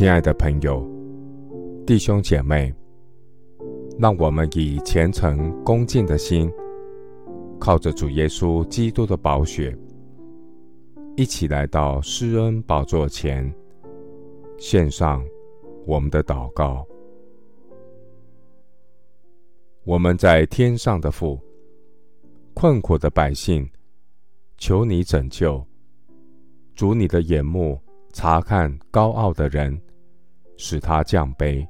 亲爱的朋友、弟兄姐妹，让我们以虔诚恭敬的心，靠着主耶稣基督的宝血，一起来到施恩宝座前，献上我们的祷告。我们在天上的父，困苦的百姓，求你拯救，主你的眼目。察看高傲的人，使他降卑；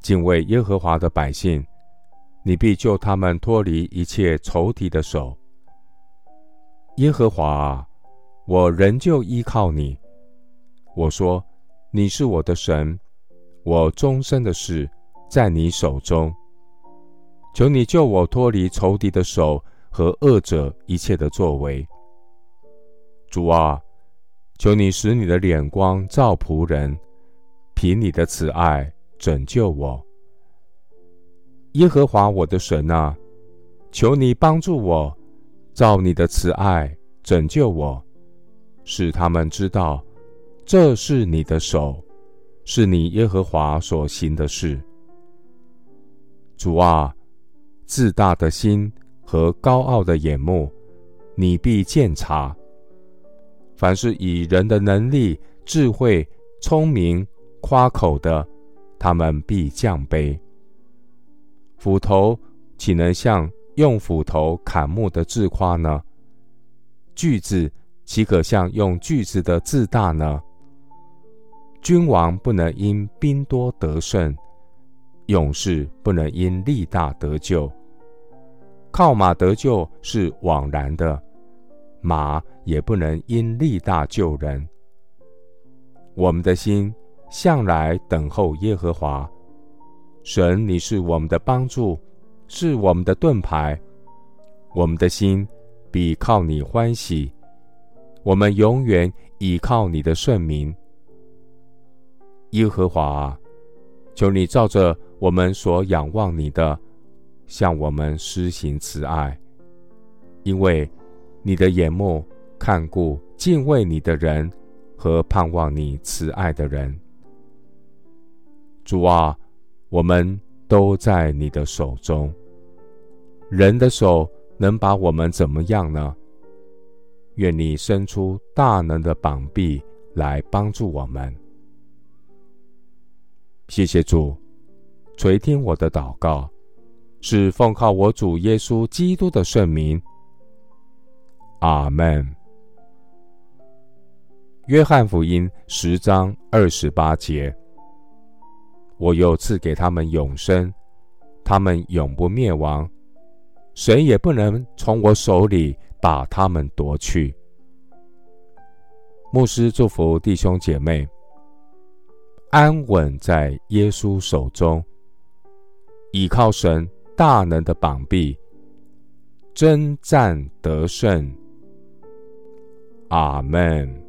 敬畏耶和华的百姓，你必救他们脱离一切仇敌的手。耶和华啊，我仍旧依靠你。我说，你是我的神，我终身的事在你手中。求你救我脱离仇敌的手和恶者一切的作为。主啊。求你使你的脸光照仆人，凭你的慈爱拯救我。耶和华我的神啊，求你帮助我，照你的慈爱拯救我，使他们知道这是你的手，是你耶和华所行的事。主啊，自大的心和高傲的眼目，你必鉴察。凡是以人的能力、智慧、聪明夸口的，他们必降卑。斧头岂能像用斧头砍木的自夸呢？锯子岂可像用锯子的自大呢？君王不能因兵多得胜，勇士不能因力大得救。靠马得救是枉然的。马也不能因力大救人。我们的心向来等候耶和华，神，你是我们的帮助，是我们的盾牌。我们的心必靠你欢喜，我们永远倚靠你的圣名。耶和华，求你照着我们所仰望你的，向我们施行慈爱，因为。你的眼目看顾敬畏你的人和盼望你慈爱的人，主啊，我们都在你的手中。人的手能把我们怎么样呢？愿你伸出大能的膀臂来帮助我们。谢谢主，垂听我的祷告，是奉靠我主耶稣基督的圣名。阿门。约翰福音十章二十八节：我又赐给他们永生，他们永不灭亡，谁也不能从我手里把他们夺去。牧师祝福弟兄姐妹，安稳在耶稣手中，倚靠神大能的膀臂，征战得胜。阿门。